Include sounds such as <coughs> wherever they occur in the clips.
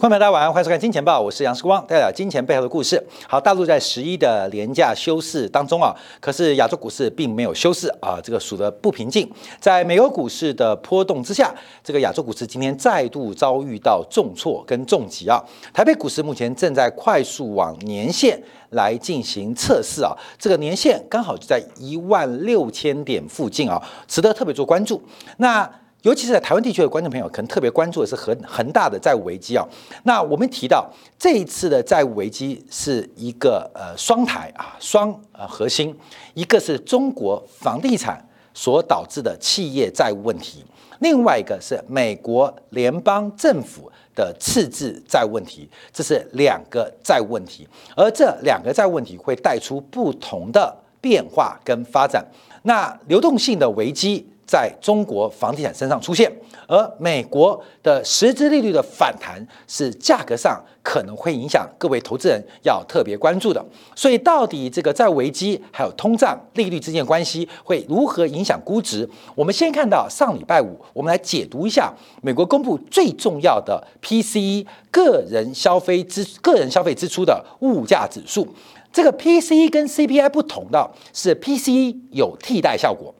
观众朋友大家晚上好，欢迎收看《金钱报》，我是杨世光，带来金钱背后的故事。好，大陆在十一的廉价休市当中啊，可是亚洲股市并没有休市啊，这个数的不平静。在美国股市的波动之下，这个亚洲股市今天再度遭遇到重挫跟重击啊。台北股市目前正在快速往年线来进行测试啊，这个年线刚好就在一万六千点附近啊，值得特别做关注。那尤其是在台湾地区的观众朋友，可能特别关注的是恒恒大的债务危机啊。那我们提到这一次的债务危机是一个呃双台啊双呃核心，一个是中国房地产所导致的企业债务问题，另外一个是美国联邦政府的赤字债务问题，这是两个债务问题，而这两个债务问题会带出不同的变化跟发展。那流动性的危机。在中国房地产身上出现，而美国的实质利率的反弹是价格上可能会影响各位投资人要特别关注的。所以，到底这个债务危机还有通胀利率之间的关系会如何影响估值？我们先看到上礼拜五，我们来解读一下美国公布最重要的 PCE 个人消费支个人消费支出的物价指数。这个 PCE 跟 CPI 不同的是，PCE 有替代效果。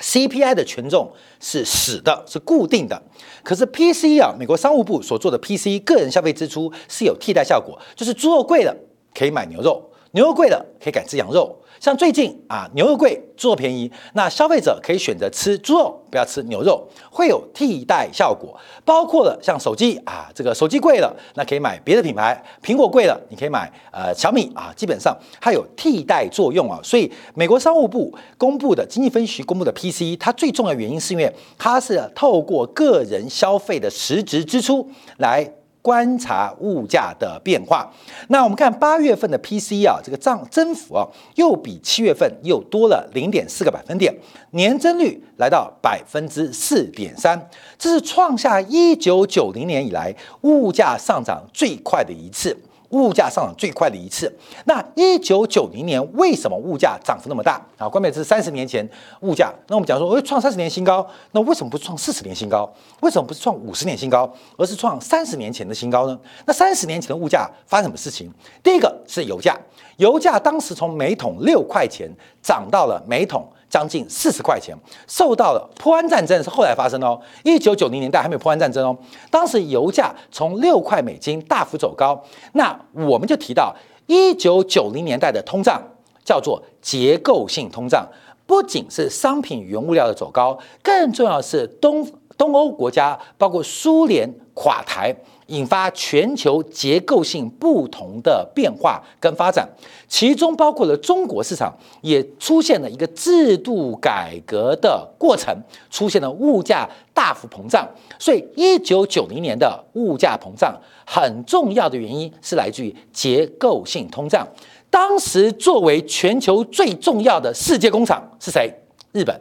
CPI 的权重是死的，是固定的。可是 PC 啊，美国商务部所做的 PC 个人消费支出是有替代效果，就是猪肉贵了可以买牛肉，牛肉贵了可以改吃羊肉。像最近啊，牛肉贵，猪肉便宜，那消费者可以选择吃猪肉，不要吃牛肉，会有替代效果。包括了像手机啊，这个手机贵了，那可以买别的品牌；苹果贵了，你可以买呃小米啊。基本上它有替代作用啊。所以美国商务部公布的经济分析公布的 PCE，它最重要原因是因为它是透过个人消费的实质支出来。观察物价的变化，那我们看八月份的 P C 啊，这个涨增幅啊，又比七月份又多了零点四个百分点，年增率来到百分之四点三，这是创下一九九零年以来物价上涨最快的一次。物价上涨最快的一次。那一九九零年为什么物价涨幅那么大啊？关键是三十年前物价。那我们讲说，会创三十年新高，那为什么不创四十年新高？为什么不是创五十年新高，而是创三十年前的新高呢？那三十年前的物价发生什么事情？第一个是油价，油价当时从每桶六块钱涨到了每桶。将近四十块钱，受到了破安战争是后来发生的哦。一九九零年代还没有破安战争哦，当时油价从六块美金大幅走高。那我们就提到一九九零年代的通胀叫做结构性通胀，不仅是商品原物料的走高，更重要的是东东欧国家包括苏联垮台。引发全球结构性不同的变化跟发展，其中包括了中国市场也出现了一个制度改革的过程，出现了物价大幅膨胀。所以，一九九零年的物价膨胀很重要的原因是来自于结构性通胀。当时作为全球最重要的世界工厂是谁？日本。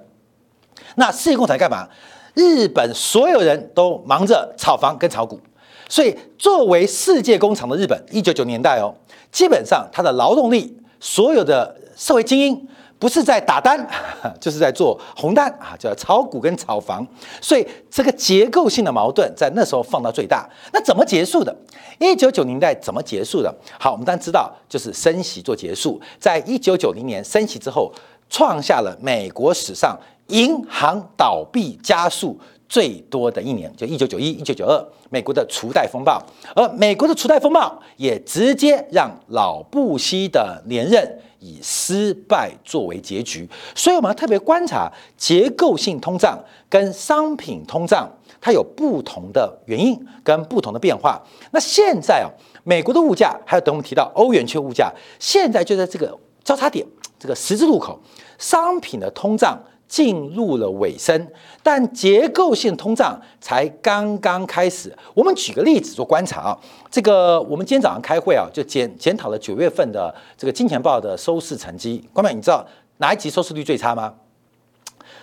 那世界工厂干嘛？日本所有人都忙着炒房跟炒股。所以，作为世界工厂的日本，一九九年代哦，基本上它的劳动力，所有的社会精英，不是在打单，<laughs> 就是在做红单啊，叫炒股跟炒房。所以，这个结构性的矛盾在那时候放到最大。那怎么结束的？一九九零年代怎么结束的？好，我们当然知道，就是升息做结束。在一九九零年升息之后，创下了美国史上银行倒闭加速。最多的一年就一九九一、一九九二，美国的储贷风暴，而美国的储贷风暴也直接让老布希的连任以失败作为结局。所以我们要特别观察结构性通胀跟商品通胀，它有不同的原因跟不同的变化。那现在啊，美国的物价，还有等我们提到欧元区物价，现在就在这个交叉点，这个十字路口，商品的通胀。进入了尾声，但结构性通胀才刚刚开始。我们举个例子做观察啊，这个我们今天早上开会啊，就检检讨了九月份的这个金钱报的收视成绩。关妹，你知道哪一集收视率最差吗？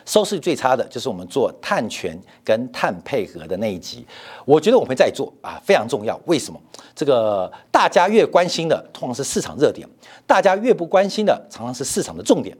收视率最差的就是我们做碳权跟碳配合的那一集。我觉得我们会再做啊，非常重要。为什么？这个大家越关心的通常是市场热点，大家越不关心的常常是市场的重点。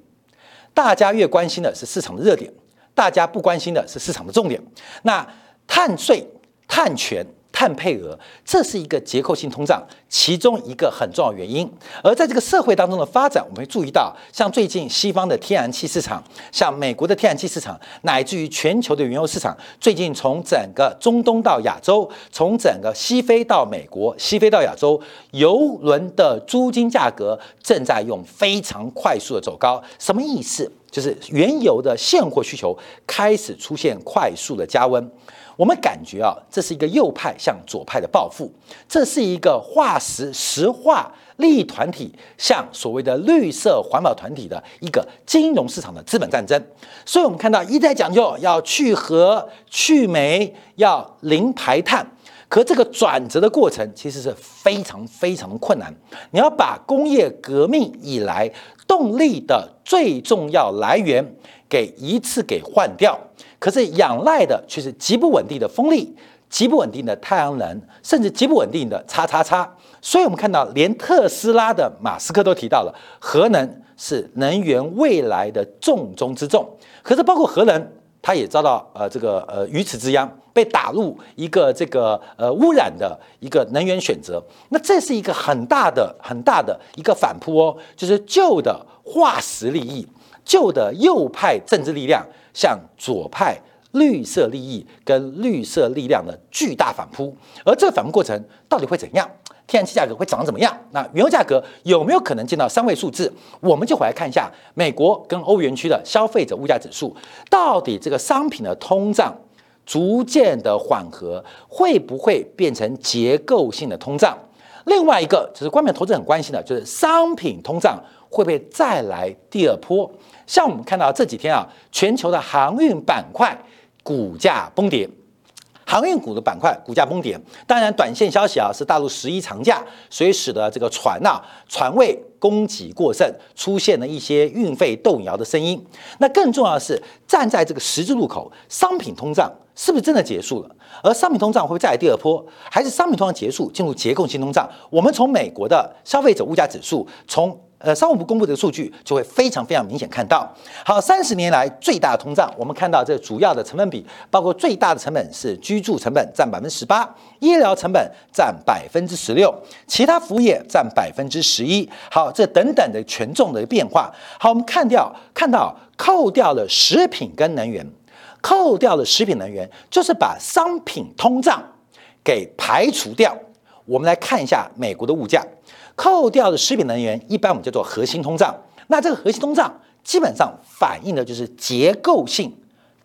大家越关心的是市场的热点，大家不关心的是市场的重点。那碳税、碳权、碳配额，这是一个结构性通胀其中一个很重要原因。而在这个社会当中的发展，我们会注意到，像最近西方的天然气市场，像美国的天然气市场，乃至于全球的原油市场，最近从整个中东到亚洲，从整个西非到美国，西非到亚洲，油轮的租金价格正在用非常快速的走高。什么意思？就是原油的现货需求开始出现快速的加温。我们感觉啊，这是一个右派向左派的报复，这是一个化石石化利益团体向所谓的绿色环保团体的一个金融市场的资本战争。所以，我们看到一再讲究要去核、去煤、要零排碳，可这个转折的过程其实是非常非常困难。你要把工业革命以来动力的最重要来源给一次给换掉。可是仰赖的却是极不稳定的风力、极不稳定的太阳能，甚至极不稳定的叉叉叉。所以，我们看到连特斯拉的马斯克都提到了核能是能源未来的重中之重。可是，包括核能，它也遭到呃这个呃鱼池之殃，被打入一个这个呃污染的一个能源选择。那这是一个很大的很大的一个反扑哦，就是旧的化石利益、旧的右派政治力量。向左派绿色利益跟绿色力量的巨大反扑，而这反扑过程到底会怎样？天然气价格会涨怎么样？那原油价格有没有可能见到三位数字？我们就回来看一下美国跟欧元区的消费者物价指数，到底这个商品的通胀逐渐的缓和，会不会变成结构性的通胀？另外一个就是官媒投资很关心的，就是商品通胀会不会再来第二波？像我们看到这几天啊，全球的航运板块股价崩跌，航运股的板块股价崩跌。当然，短线消息啊是大陆十一长假，所以使得这个船呐船位供给过剩，出现了一些运费动摇的声音。那更重要的是，站在这个十字路口，商品通胀是不是真的结束了？而商品通胀会不会再来第二波？还是商品通胀结束，进入结构性通胀？我们从美国的消费者物价指数，从呃，商务部公布的数据就会非常非常明显看到。好，三十年来最大的通胀，我们看到这主要的成本比，包括最大的成本是居住成本占百分之十八，医疗成本占百分之十六，其他服务业占百分之十一。好，这等等的权重的变化。好，我们看掉看到扣掉了食品跟能源，扣掉了食品能源，就是把商品通胀给排除掉。我们来看一下美国的物价。扣掉的食品能源，一般我们叫做核心通胀。那这个核心通胀基本上反映的就是结构性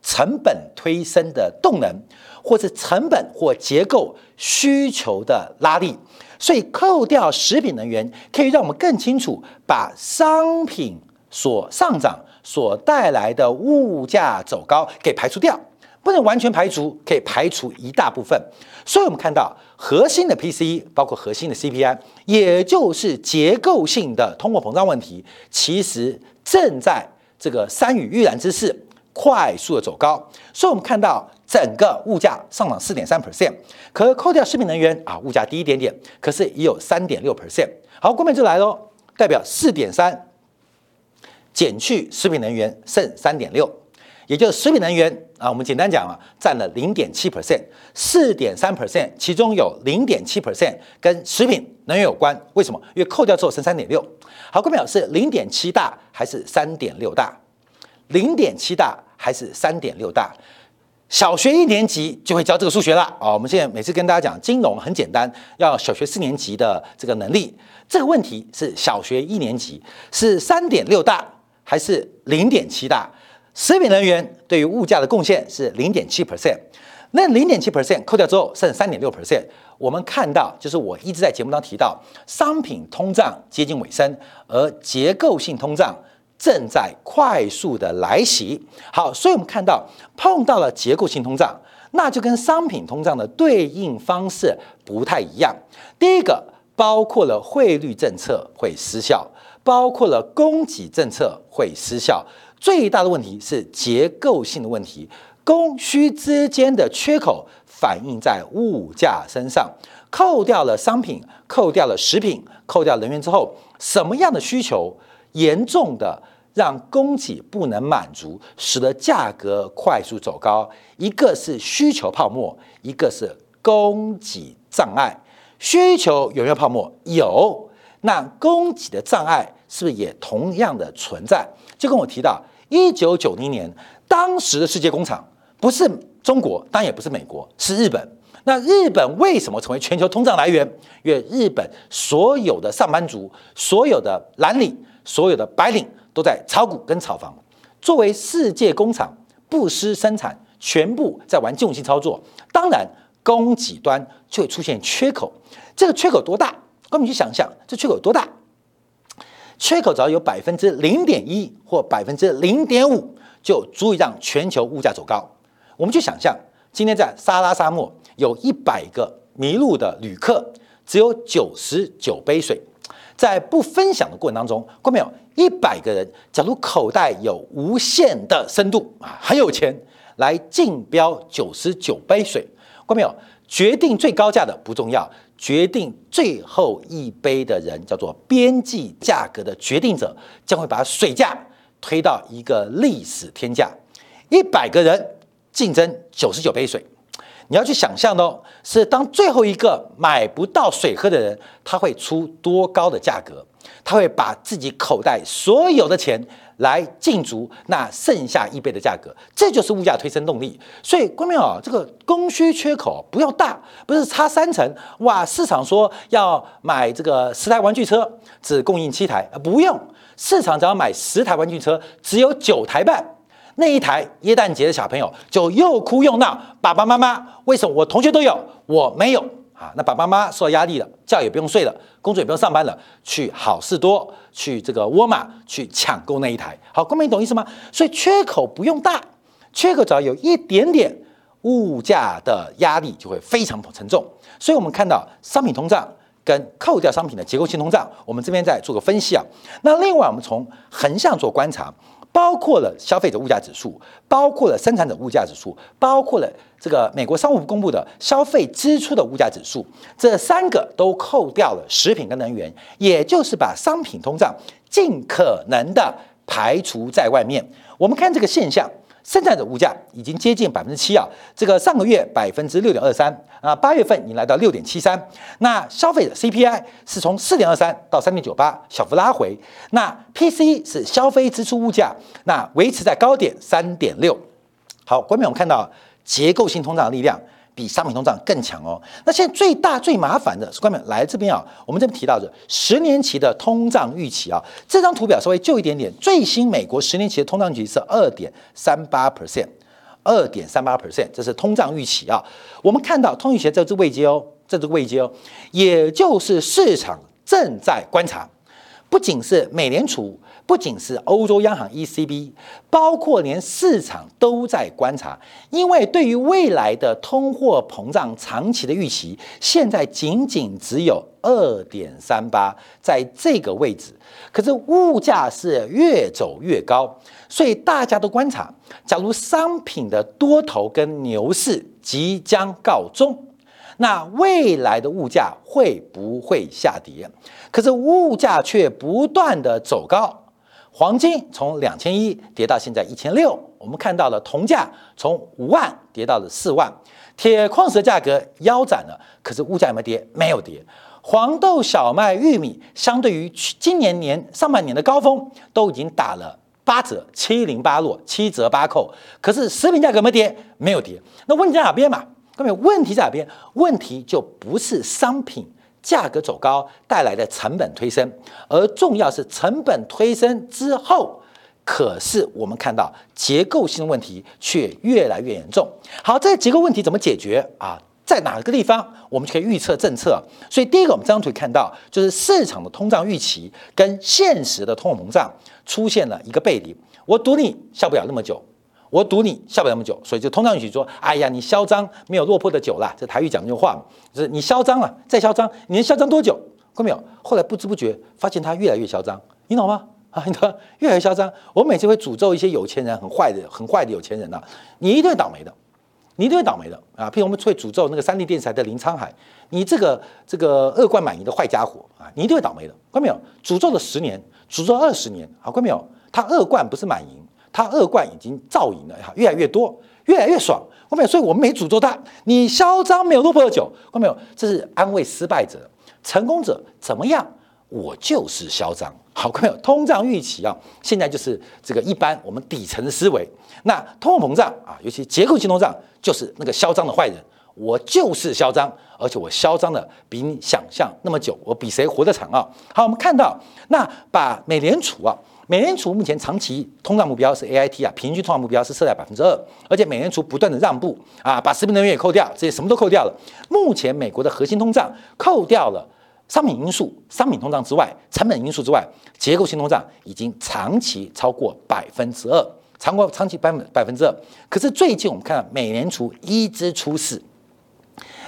成本推升的动能，或是成本或结构需求的拉力。所以扣掉食品能源，可以让我们更清楚把商品所上涨所带来的物价走高给排除掉。不能完全排除，可以排除一大部分。所以，我们看到核心的 PCE，包括核心的 CPI，也就是结构性的通货膨胀问题，其实正在这个山雨欲来之势，快速的走高。所以，我们看到整个物价上涨四点三 percent，可扣掉食品能源啊，物价低一点点，可是也有三点六 percent。好，关键就来喽，代表四点三减去食品能源剩三点六。也就是食品能源啊，我们简单讲啊，占了零点七 percent，四点三 percent，其中有零点七 percent 跟食品能源有关。为什么？因为扣掉之后剩三点六。好，各位表示零点七大还是三点六大？零点七大还是三点六大？小学一年级就会教这个数学了啊！我们现在每次跟大家讲金融很简单，要小学四年级的这个能力。这个问题是小学一年级是三点六大还是零点七大？食品能源对于物价的贡献是零点七 percent，那零点七 percent 扣掉之后剩三点六 percent。我们看到，就是我一直在节目当中提到，商品通胀接近尾声，而结构性通胀正在快速的来袭。好，所以我们看到碰到了结构性通胀，那就跟商品通胀的对应方式不太一样。第一个包括了汇率政策会失效，包括了供给政策会失效。最大的问题是结构性的问题，供需之间的缺口反映在物价身上。扣掉了商品，扣掉了食品，扣掉能源之后，什么样的需求严重的让供给不能满足，使得价格快速走高？一个是需求泡沫，一个是供给障碍。需求有没有泡沫？有。那供给的障碍是不是也同样的存在？就跟我提到，一九九零年当时的世界工厂不是中国，当然也不是美国，是日本。那日本为什么成为全球通胀来源？因为日本所有的上班族、所有的蓝领、所有的白领都在炒股跟炒房。作为世界工厂，不失生产，全部在玩金融性操作。当然，供给端就会出现缺口。这个缺口多大？我们去想象，这缺口多大？缺口只要有百分之零点一或百分之零点五，就足以让全球物价走高。我们去想象，今天在撒拉沙漠。有一百个迷路的旅客，只有九十九杯水，在不分享的过程当中，看没有？一百个人，假如口袋有无限的深度啊，很有钱，来竞标九十九杯水，看没有？决定最高价的不重要，决定最后一杯的人叫做边际价格的决定者，将会把水价推到一个历史天价。一百个人竞争九十九杯水。你要去想象哦，是当最后一个买不到水喝的人，他会出多高的价格？他会把自己口袋所有的钱来竞逐那剩下一倍的价格，这就是物价推升动力。所以，关明啊，这个供需缺口不要大，不是差三成哇！市场说要买这个十台玩具车，只供应七台，不用，市场只要买十台玩具车，只有九台半。那一台耶诞节的小朋友就又哭又闹，爸爸妈妈为什么我同学都有我没有啊？那爸爸妈妈受到压力了，觉也不用睡了，工作也不用上班了，去好事多，去这个沃尔玛去抢购那一台。好，各位懂意思吗？所以缺口不用大，缺口只要有一点点，物价的压力就会非常沉重。所以我们看到商品通胀跟扣掉商品的结构性通胀，我们这边再做个分析啊。那另外我们从横向做观察。包括了消费者物价指数，包括了生产者物价指数，包括了这个美国商务部公布的消费支出的物价指数，这三个都扣掉了食品跟能源，也就是把商品通胀尽可能的排除在外面。我们看这个现象。生产者物价已经接近百分之七啊，这个上个月百分之六点二三啊，八月份已经来到六点七三。那消费者 CPI 是从四点二三到三点九八，小幅拉回。那 PCE 是消费支出物价，那维持在高点三点六。好，关面我们看到结构性通胀的力量。比商品通胀更强哦。那现在最大最麻烦的是，关面来这边啊，我们这边提到的十年期的通胀预期啊，这张图表稍微旧一点点，最新美国十年期的通胀预期是二点三八 percent，二点三八 percent，这是通胀预期啊。我们看到通预期这只位阶哦，这只位阶哦，也就是市场正在观察，不仅是美联储。不仅是欧洲央行 ECB，包括连市场都在观察，因为对于未来的通货膨胀长期的预期，现在仅仅只有二点三八，在这个位置，可是物价是越走越高，所以大家都观察，假如商品的多头跟牛市即将告终，那未来的物价会不会下跌？可是物价却不断的走高。黄金从两千一跌到现在一千六，我们看到了铜价从五万跌到了四万，铁矿石的价格腰斩了，可是物价有没有跌？没有跌。黄豆、小麦、玉米相对于去今年年上半年的高峰都已经打了八折，七零八落，七折八扣。可是食品价格没跌？没有跌。那问题在哪边嘛？各位，问题在哪边？问题就不是商品。价格走高带来的成本推升，而重要是成本推升之后，可是我们看到结构性的问题却越来越严重。好，这结构问题怎么解决啊？在哪个地方我们就可以预测政策？所以第一个，我们这张图看到就是市场的通胀预期跟现实的通货膨胀出现了一个背离。我赌你笑不了那么久。我赌你笑不了那么久，所以就通常语说：“哎呀，你嚣张没有落魄的久了。”这台语讲这话嘛，就是你嚣张了，再嚣张，你能嚣张多久？看没有？后来不知不觉发现他越来越嚣张，你懂吗？啊，你懂？越来越嚣张。我每次会诅咒一些有钱人，很坏的、很坏的有钱人呐，你一定会倒霉的，你一定会倒霉的啊！譬如我们会诅咒那个三立电视台的林沧海，你这个这个恶贯满盈的坏家伙啊，你一定会倒霉的。看到没有？诅咒了十年，诅咒二十年，好，看到没有？他恶贯不是满盈。他恶贯已经造赢了，哈，越来越多，越来越爽。我没有，所以我们没诅咒他。你嚣张没有落魄的久，我没有，这是安慰失败者。成功者怎么样？我就是嚣张。好，各位，通胀预期啊，现在就是这个一般我们底层的思维。那通货膨胀啊，尤其结构性通胀，就是那个嚣张的坏人。我就是嚣张，而且我嚣张的比你想象那么久，我比谁活得长啊？好，我们看到那把美联储啊，美联储目前长期通胀目标是 A I T 啊，平均通胀目标是设在百分之二，而且美联储不断的让步啊，把食品能源也扣掉，这些什么都扣掉了。目前美国的核心通胀扣掉了商品因素、商品通胀之外，成本因素之外，结构性通胀已经长期超过百分之二，超过长期百分百分之二。可是最近我们看到美联储一枝出世。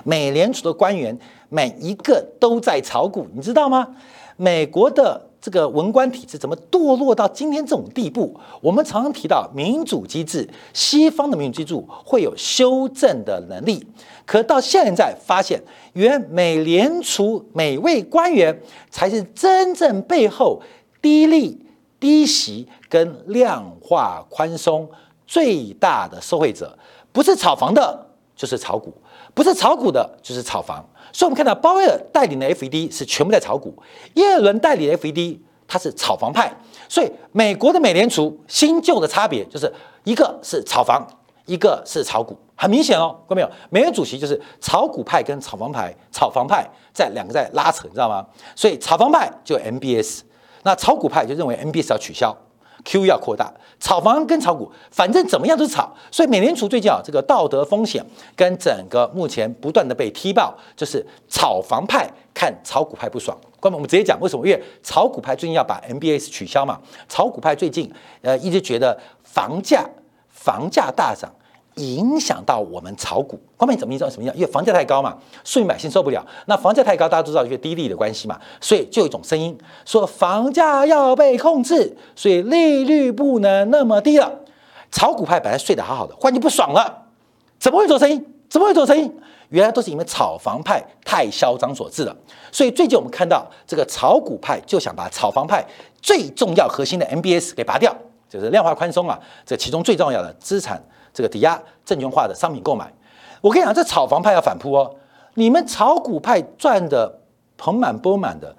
美联储的官员每一个都在炒股，你知道吗？美国的这个文官体制怎么堕落到今天这种地步？我们常常提到民主机制，西方的民主机制会有修正的能力，可到现在发现，原美联储每位官员才是真正背后低利、低息跟量化宽松最大的受惠者，不是炒房的，就是炒股。不是炒股的，就是炒房。所以，我们看到鲍威尔带领的 FED 是全部在炒股，耶伦带领的 FED 他是炒房派。所以，美国的美联储新旧的差别就是一个是炒房，一个是炒股，很明显哦，看到没有？美联主席就是炒股派跟炒房派，炒房派在两个在拉扯，你知道吗？所以，炒房派就 MBS，那炒股派就认为 MBS 要取消。Q 要扩大，炒房跟炒股，反正怎么样都是炒。所以美联储最近啊，这个道德风险跟整个目前不断的被踢爆，就是炒房派看炒股派不爽。关，我们直接讲为什么？因为炒股派最近要把 MBS 取消嘛。炒股派最近呃一直觉得房价房价大涨。影响到我们炒股，后面怎么影响？什么样？因为房价太高嘛，庶民百姓受不了。那房价太高，大家都知道，因为低利的关系嘛，所以就有一种声音说房价要被控制，所以利率不能那么低了。炒股派本来睡得好好的，忽然就不爽了，怎么会做声音？怎么会做声音？原来都是因为炒房派太嚣张所致的。所以最近我们看到这个炒股派就想把炒房派最重要核心的 MBS 给拔掉，就是量化宽松啊，这其中最重要的资产。这个抵押证券化的商品购买，我跟你讲，这炒房派要反扑哦。你们炒股派赚的盆满钵满的，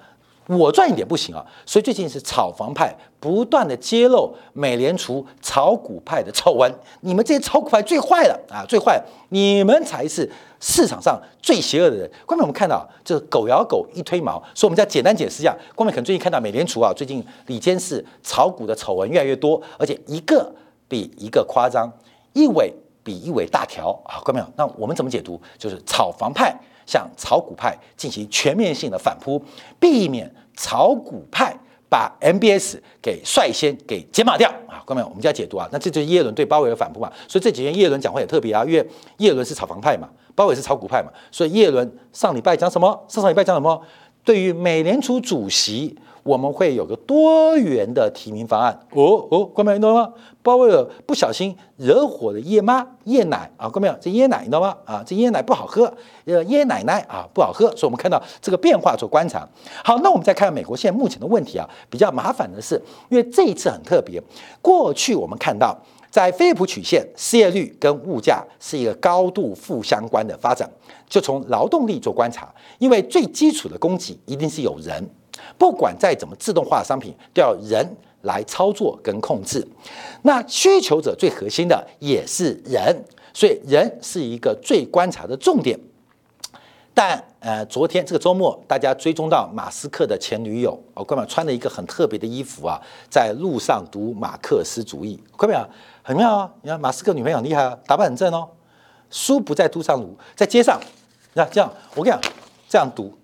我赚一点不行啊。所以最近是炒房派不断的揭露美联储炒股派的丑闻。你们这些炒股派最坏了啊，最坏！你们才是市场上最邪恶的人。光面我们看到，就是狗咬狗一推毛。所以我们再简单解释一下，光面可能最近看到美联储啊，最近里间是炒股的丑闻越来越多，而且一个比一个夸张。一尾比一尾大条啊，各位没有？那我们怎么解读？就是炒房派向炒股派进行全面性的反扑，避免炒股派把 MBS 给率先给解码掉啊，各位朋友？我们就要解读啊，那这就是耶伦对鲍威尔反扑嘛。所以这几天耶伦讲话也特别啊，因为耶伦是炒房派嘛，鲍威尔是炒股派嘛，所以耶伦上礼拜讲什么？上上礼拜讲什么？对于美联储主席。我们会有个多元的提名方案哦哦，关没有？你懂吗？鲍威尔不小心惹火了叶妈叶奶啊，关没有？这椰奶你知道吗？啊，这椰奶不好喝，呃，椰奶奶啊不好喝，所以我们看到这个变化做观察。好，那我们再看美国现在目前的问题啊，比较麻烦的是，因为这一次很特别，过去我们看到在菲利普曲线，失业率跟物价是一个高度负相关的发展，就从劳动力做观察，因为最基础的供给一定是有人。不管再怎么自动化的商品，都要人来操作跟控制。那需求者最核心的也是人，所以人是一个最观察的重点。但呃，昨天这个周末，大家追踪到马斯克的前女友哦，哥们穿了一个很特别的衣服啊，在路上读马克思主义，哥们很妙啊！你看马斯克女朋友很厉害啊，打扮很正哦。书不在肚上读，在街上，那这样我跟你讲，这样读，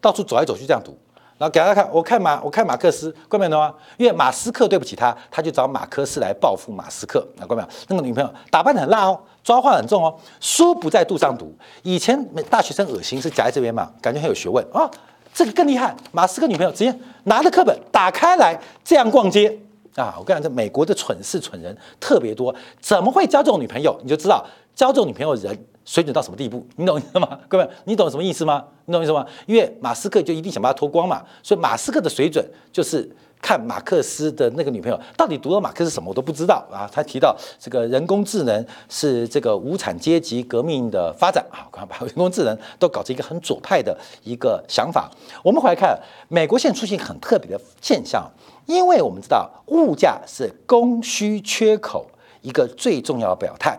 到处走来走去这样读。然后给大家看，我看马，我看马克思，关没有吗？因为马斯克对不起他，他就找马克思来报复马斯克。啊，关没？那个女朋友打扮的很辣哦，抓话很重哦，书不在肚上读。以前大学生恶心是夹在这边嘛，感觉很有学问啊。这个更厉害，马斯克女朋友直接拿着课本打开来这样逛街啊！我跟你讲，这美国的蠢事蠢人特别多，怎么会交这种女朋友？你就知道交这种女朋友人。水准到什么地步？你懂意思吗？各位，你懂什么意思吗？你懂意思吗？因为马斯克就一定想把它脱光嘛，所以马斯克的水准就是看马克思的那个女朋友，到底读了马克思什么我都不知道啊。他提到这个人工智能是这个无产阶级革命的发展啊，把人工智能都搞成一个很左派的一个想法。我们回来看，美国现在出现很特别的现象，因为我们知道物价是供需缺口一个最重要的表态。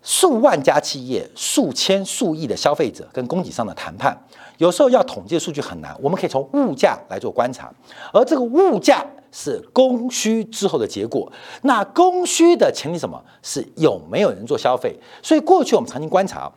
数万家企业、数千数亿的消费者跟供给商的谈判，有时候要统计数据很难。我们可以从物价来做观察，而这个物价是供需之后的结果。那供需的前提什么？是有没有人做消费？所以过去我们曾经观察，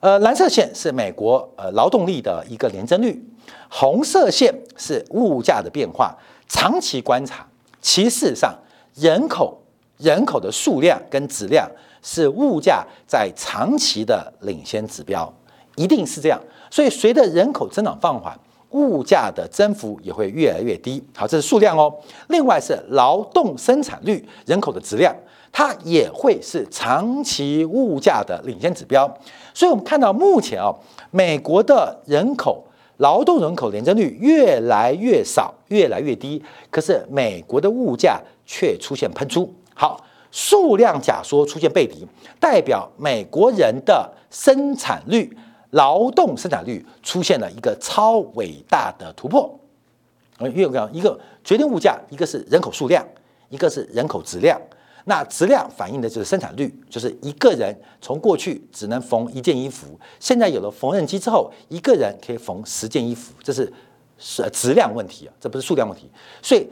呃，蓝色线是美国呃劳动力的一个年增率，红色线是物价的变化。长期观察，其事实上人口人口的数量跟质量。是物价在长期的领先指标，一定是这样。所以随着人口增长放缓，物价的增幅也会越来越低。好，这是数量哦。另外是劳动生产率、人口的质量，它也会是长期物价的领先指标。所以我们看到目前啊，美国的人口劳动人口年增率越来越少，越来越低。可是美国的物价却出现喷出。好。数量假说出现背离，代表美国人的生产率、劳动生产率出现了一个超伟大的突破。因为我讲一个决定物价，一个是人口数量，一个是人口质量。那质量反映的就是生产率，就是一个人从过去只能缝一件衣服，现在有了缝纫机之后，一个人可以缝十件衣服，这是是质量问题啊，这不是数量问题。所以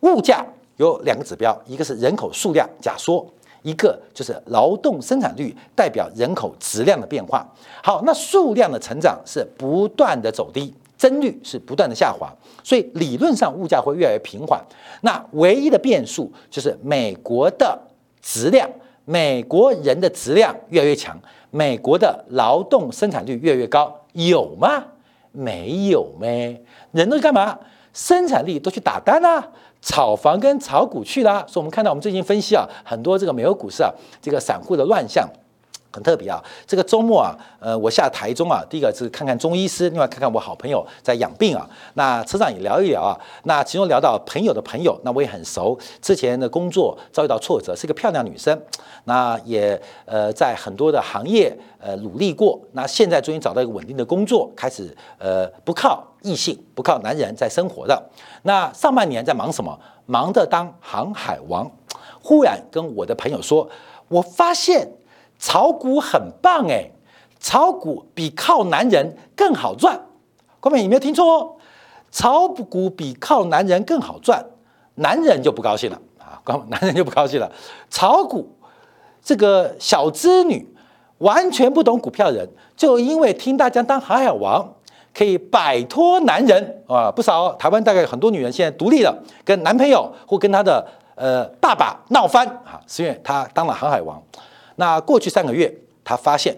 物价。有两个指标，一个是人口数量假说，一个就是劳动生产率代表人口质量的变化。好，那数量的成长是不断的走低，增率是不断的下滑，所以理论上物价会越来越平缓。那唯一的变数就是美国的质量，美国人的质量越来越强，美国的劳动生产率越来越高，有吗？没有咩？人都干嘛？生产力都去打单啊！炒房跟炒股去啦，所以我们看到我们最近分析啊，很多这个美国股市啊，这个散户的乱象很特别啊。这个周末啊，呃，我下台中啊，第一个是看看中医师，另外看看我好朋友在养病啊。那车上也聊一聊啊，那其中聊到朋友的朋友，那我也很熟，之前的工作遭遇到挫折，是个漂亮女生，那也呃在很多的行业呃努力过，那现在终于找到一个稳定的工作，开始呃不靠。异性不靠男人在生活的，那上半年在忙什么？忙着当航海王。忽然跟我的朋友说，我发现炒股很棒哎，炒股比靠男人更好赚。各位，你没有听错哦，炒股比靠男人更好赚，男人就不高兴了啊！男人就不高兴了，炒股这个小资女完全不懂股票人，就因为听大家当航海王。可以摆脱男人啊，不少台湾大概很多女人现在独立了，跟男朋友或跟她的呃爸爸闹翻啊，是因为她当了航海王。那过去三个月，他发现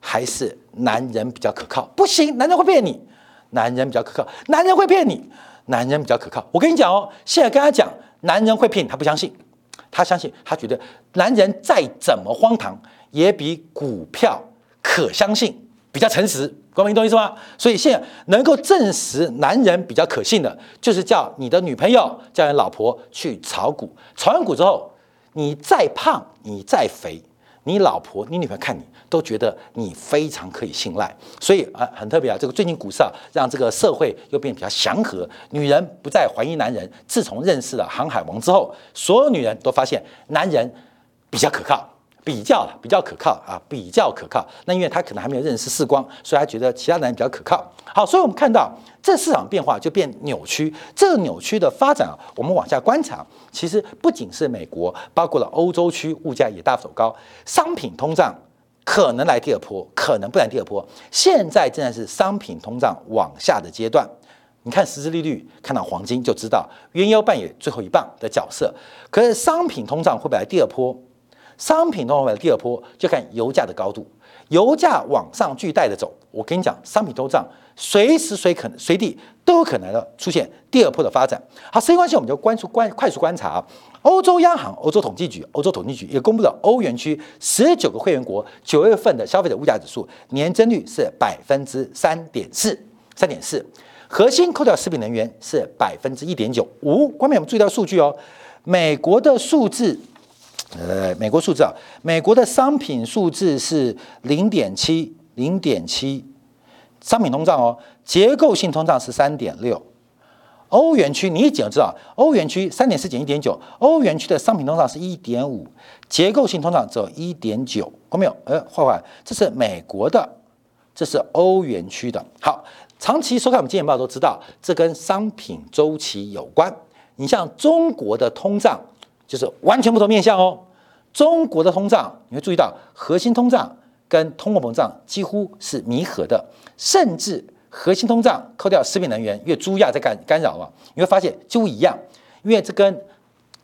还是男人比较可靠。不行，男人会骗你，男人比较可靠，男人会骗你，男人比较可靠。我跟你讲哦，现在跟他讲男人会骗你，他不相信，他相信，他觉得男人再怎么荒唐，也比股票可相信，比较诚实。光明懂意思吗？所以现在能够证实男人比较可信的，就是叫你的女朋友、叫你老婆去炒股。炒完股之后，你再胖、你再肥，你老婆、你女朋友看你都觉得你非常可以信赖。所以啊，很特别啊，这个最近股市啊，让这个社会又变比较祥和，女人不再怀疑男人。自从认识了航海王之后，所有女人都发现男人比较可靠。比较比较可靠啊，比较可靠。那因为他可能还没有认识世光，所以他觉得其他男人比较可靠。好，所以我们看到这市场变化就变扭曲。这个扭曲的发展啊，我们往下观察，其实不仅是美国，包括了欧洲区，物价也大幅走高，商品通胀可能来第二波，可能不来第二波。现在正在是商品通胀往下的阶段。你看实质利率，看到黄金就知道，原油扮演最后一棒的角色。可是商品通胀会不会来第二波？商品通胀的第二波就看油价的高度，油价往上巨带的走，我跟你讲，商品通胀随时随可随地都有可能的出现第二波的发展。好，时间关系，我们就关注关快速观察。欧洲央行、欧洲统计局、欧洲统计局也公布了欧元区十九个会员国九月份的消费者物价指数年增率是百分之三点四，三点四。核心扣掉食品能源是百分之一点九五。关面我们注意到数据哦，美国的数字，呃，美国数字啊，美国的商品数字是零点七，零点七，商品通胀哦，结构性通胀是三点六。欧元区你一讲就知道，欧元区三点四减一点九，欧元区的商品通胀是一点五，结构性通胀只有一点九。看没有？呃，坏坏，这是美国的，这是欧元区的。好，长期收看我们《金钱报》都知道，这跟商品周期有关。你像中国的通胀，就是完全不同面向哦。中国的通胀，你会注意到核心通胀跟通货膨胀几乎是弥合的，甚至。核心通胀扣掉食品能源，因为猪价在干干扰啊，你会发现几乎一样，因为这跟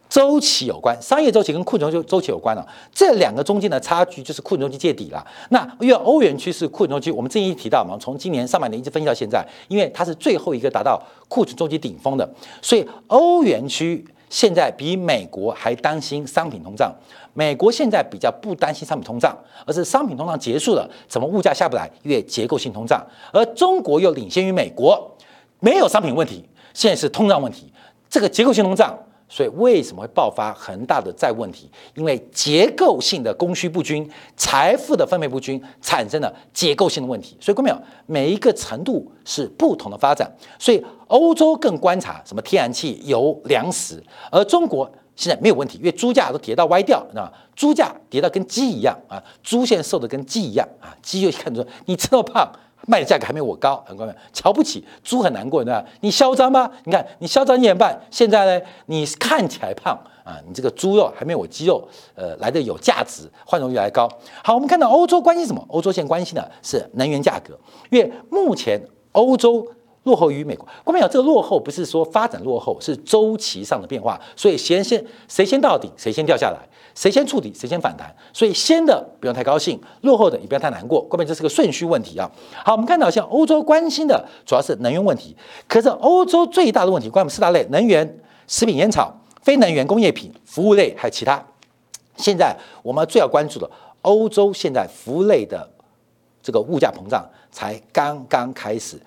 周期有关，商业周期跟库存周周期有关了。这两个中间的差距就是库存周期见底了。那因为欧元区是库存周期，我们之前一提到嘛，从今年上半年一直分析到现在，因为它是最后一个达到库存周期顶峰的，所以欧元区现在比美国还担心商品通胀。美国现在比较不担心商品通胀，而是商品通胀结束了，怎么物价下不来？因为结构性通胀，而中国又领先于美国，没有商品问题，现在是通胀问题。这个结构性通胀，所以为什么会爆发恒大的债务问题？因为结构性的供需不均、财富的分配不均，产生了结构性的问题。所以，各位有每一个程度是不同的发展。所以，欧洲更观察什么天然气、油、粮食，而中国。现在没有问题，因为猪价都跌到歪掉，那猪价跌到跟鸡一样啊，猪现在瘦的跟鸡一样啊，鸡就看着你这么胖，卖的价格还没我高，很关键，瞧不起猪很难过，对吧？你嚣张吗？你看你嚣张一年半，现在呢，你看起来胖啊，你这个猪肉还没有我鸡肉呃来的有价值，换容越来越高。好，我们看到欧洲关心什么？欧洲现在关心的是能源价格，因为目前欧洲。落后于美国，关键有这个落后不是说发展落后，是周期上的变化。所以先先谁先到顶，谁先掉下来，谁先触底，谁先反弹。所以先的不用太高兴，落后的也不要太难过。关键这是个顺序问题啊。好，我们看到像欧洲关心的主要是能源问题，可是欧洲最大的问题，关于四大类：能源、食品、烟草、非能源工业品、服务类，还有其他。现在我们最要关注的，欧洲现在服务类的这个物价膨胀才刚刚开始。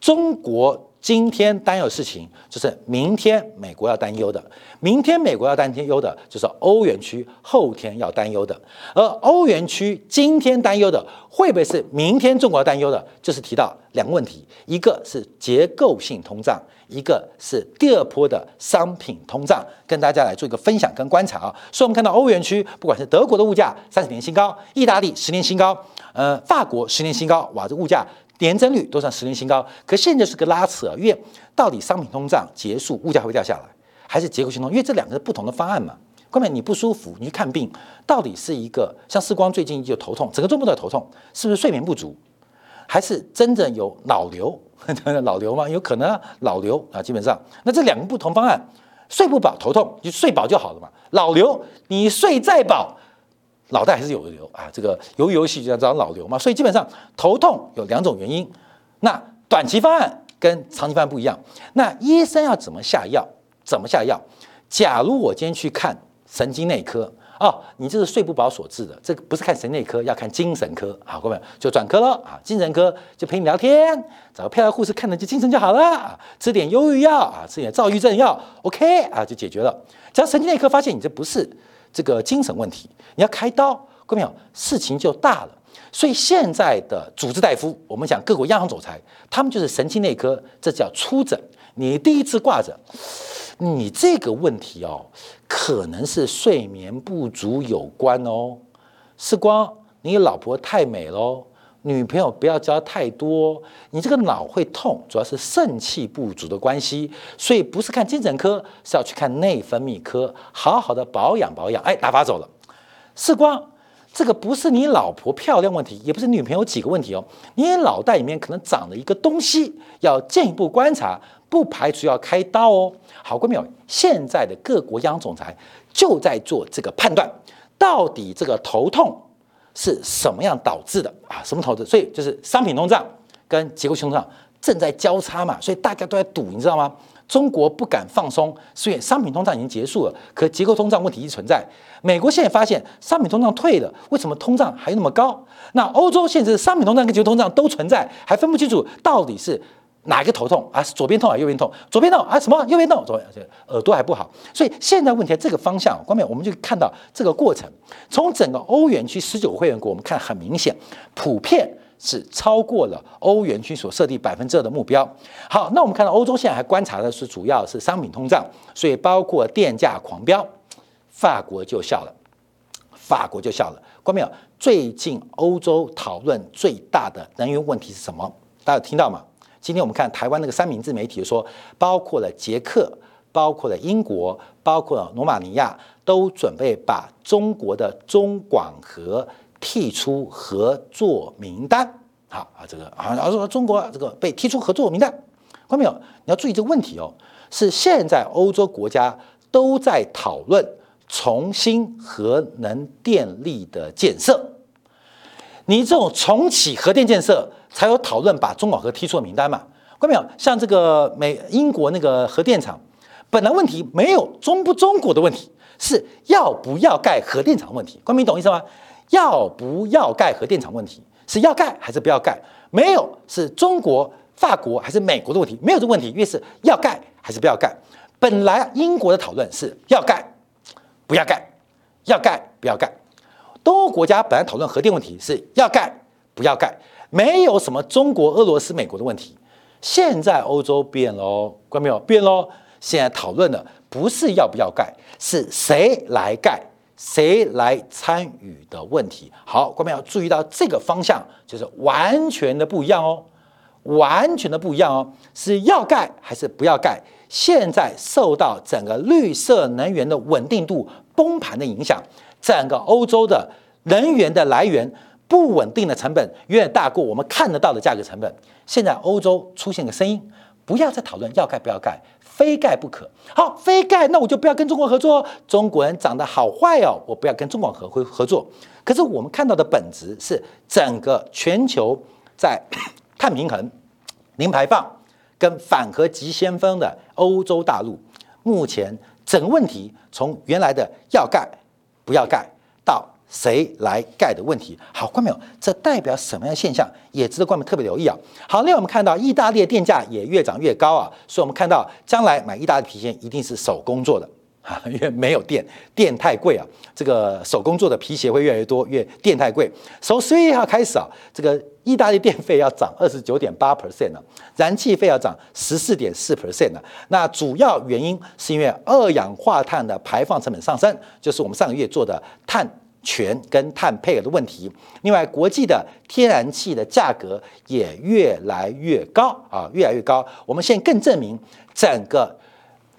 中国今天担忧的事情，就是明天美国要担忧的；明天美国要担忧的，就是欧元区后天要担忧的。而欧元区今天担忧的，会不会是明天中国要担忧的？就是提到两个问题：一个是结构性通胀，一个是第二波的商品通胀。跟大家来做一个分享跟观察啊。所以，我们看到欧元区，不管是德国的物价三十年新高，意大利十年新高，呃，法国十年新高，哇，这物价。年增率都上十年新高，可现在是个拉扯，因为到底商品通胀结束，物价会掉下来，还是结构性通？因为这两个是不同的方案嘛。关键你不舒服，你去看病，到底是一个像世光最近就头痛，整个周末都在头痛，是不是睡眠不足，还是真正有脑瘤？<laughs> 脑瘤吗？有可能啊脑瘤啊。基本上，那这两个不同方案，睡不饱头痛，就睡饱就好了嘛。脑瘤，你睡再饱。脑袋还是有的瘤啊，这个由于游戏就要找脑瘤嘛，所以基本上头痛有两种原因。那短期方案跟长期方案不一样。那医生要怎么下药？怎么下药？假如我今天去看神经内科哦，你这是睡不饱所致的，这个不是看神内科，要看精神科。好，各位就转科了啊，精神科就陪你聊天，找个漂亮护士看着就精神就好了啊，吃点忧郁药啊，吃点躁郁症药，OK 啊，就解决了。只要神经内科发现你这不是。这个精神问题，你要开刀，各位朋友，事情就大了。所以现在的主治大夫，我们讲各国央行总裁，他们就是神经内科，这叫初诊。你第一次挂着，你这个问题哦，可能是睡眠不足有关哦。是光你老婆太美喽。女朋友不要交太多，你这个脑会痛，主要是肾气不足的关系，所以不是看精神科，是要去看内分泌科，好好的保养保养。哎，打发走了。世光，这个不是你老婆漂亮问题，也不是女朋友几个问题哦，你脑袋里面可能长了一个东西，要进一步观察，不排除要开刀哦。好，各位朋友，现在的各国央总裁就在做这个判断，到底这个头痛。是什么样导致的啊？什么投资？所以就是商品通胀跟结构性通胀正在交叉嘛，所以大家都在赌，你知道吗？中国不敢放松，虽然商品通胀已经结束了，可结构通胀问题一直存在。美国现在发现商品通胀退了，为什么通胀还那么高？那欧洲现在商品通胀跟结构通胀都存在，还分不清楚到底是哪一个头痛啊？左边痛啊右边痛？左边痛啊？什么？右边痛？左耳朵还不好。所以现在问题这个方向，光面我们就看到这个过程。从整个欧元区十九会员国，我们看很明显，普遍是超过了欧元区所设定百分之二的目标。好，那我们看到欧洲现在还观察的是主要是商品通胀，所以包括电价狂飙，法国就笑了，法国就笑了。关没有？最近欧洲讨论最大的能源问题是什么？大家有听到吗？今天我们看台湾那个三明治媒体说，包括了捷克、包括了英国、包括了罗马尼亚，都准备把中国的中广核剔出合作名单。好啊，这个啊，说中国这个被踢出合作名单，看到没有？你要注意这个问题哦，是现在欧洲国家都在讨论重新核能电力的建设。你这种重启核电建设。才有讨论把中广核踢出名单嘛？看到没有？像这个美英国那个核电厂，本来问题没有中不中国的问题，是要不要盖核电厂问题。关明懂意思吗？要不要盖核电厂问题是要盖还是不要盖？没有是中国、法国还是美国的问题？没有这个问题，越是要盖还是不要盖。本来英国的讨论是要盖，不要盖，要盖不要盖。东欧国家本来讨论核电问题是要盖，不要盖。没有什么中国、俄罗斯、美国的问题，现在欧洲变喽，关没有变喽？现在讨论的不是要不要盖，是谁来盖、谁来参与的问题。好，关没有注意到这个方向，就是完全的不一样哦，完全的不一样哦，是要盖还是不要盖？现在受到整个绿色能源的稳定度崩盘的影响，整个欧洲的能源的来源。不稳定的成本远远大过我们看得到的价格成本。现在欧洲出现个声音，不要再讨论要盖不要盖，非盖不可。好，非盖，那我就不要跟中国合作。中国人长得好坏哦，我不要跟中国合合合作。可是我们看到的本质是，整个全球在 <coughs> 碳平衡、零排放跟反核急先锋的欧洲大陆，目前整个问题从原来的要盖不要盖。谁来盖的问题？好，关没有？这代表什么样的现象？也值得关们特别留意啊。好，另外我们看到意大利的电价也越涨越高啊，所以我们看到将来买意大利皮鞋一定是手工做的啊，<laughs> 因为没有电，电太贵啊。这个手工做的皮鞋会越来越多，越电太贵。从十月一号开始啊，这个意大利电费要涨二十九点八 percent 了，燃气费要涨十四点四 percent 了。那主要原因是因为二氧化碳的排放成本上升，就是我们上个月做的碳。权跟碳配额的问题，另外国际的天然气的价格也越来越高啊，越来越高。我们现在更证明，整个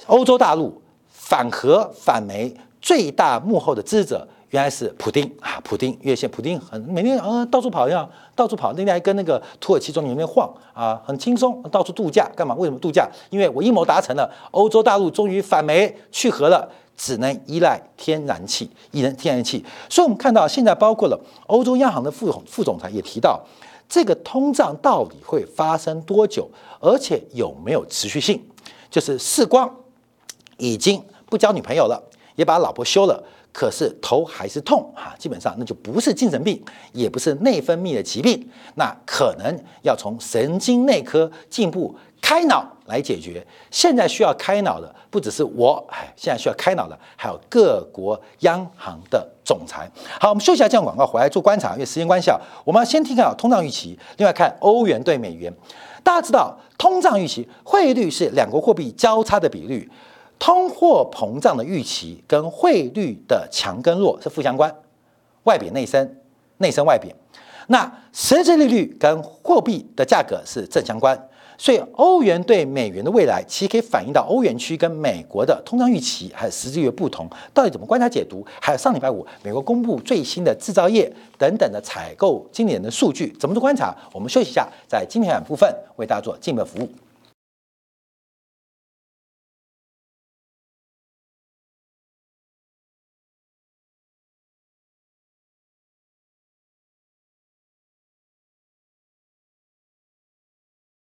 欧洲大陆反核反煤最大幕后的支持者，原来是普丁啊，普丁。因为现普丁很每天啊到处跑一样，到处跑，那天还跟那个土耳其总理那边晃啊，很轻松，到处度假干嘛？为什么度假？因为我阴谋达成了，欧洲大陆终于反煤去核了。只能依赖天然气，依赖天然气。所以，我们看到现在包括了欧洲央行的副总副总裁也提到，这个通胀到底会发生多久，而且有没有持续性？就是世光已经不交女朋友了，也把老婆休了，可是头还是痛啊。基本上那就不是精神病，也不是内分泌的疾病，那可能要从神经内科进步。开脑来解决，现在需要开脑的不只是我，哎，现在需要开脑的还有各国央行的总裁。好，我们休息一下，这样广告回来做观察，因为时间关系啊，我们要先听看通胀预期，另外看欧元对美元。大家知道，通胀预期汇率是两国货币交叉的比率，通货膨胀的预期跟汇率的强跟弱是负相关，外贬内升，内升外贬。那实际利率跟货币的价格是正相关。所以，欧元对美元的未来，其实可以反映到欧元区跟美国的通胀预期，还有实际的不同，到底怎么观察解读？还有上礼拜五，美国公布最新的制造业等等的采购经理人的数据，怎么做观察？我们休息一下，在今天晚部分为大家做进一步服务。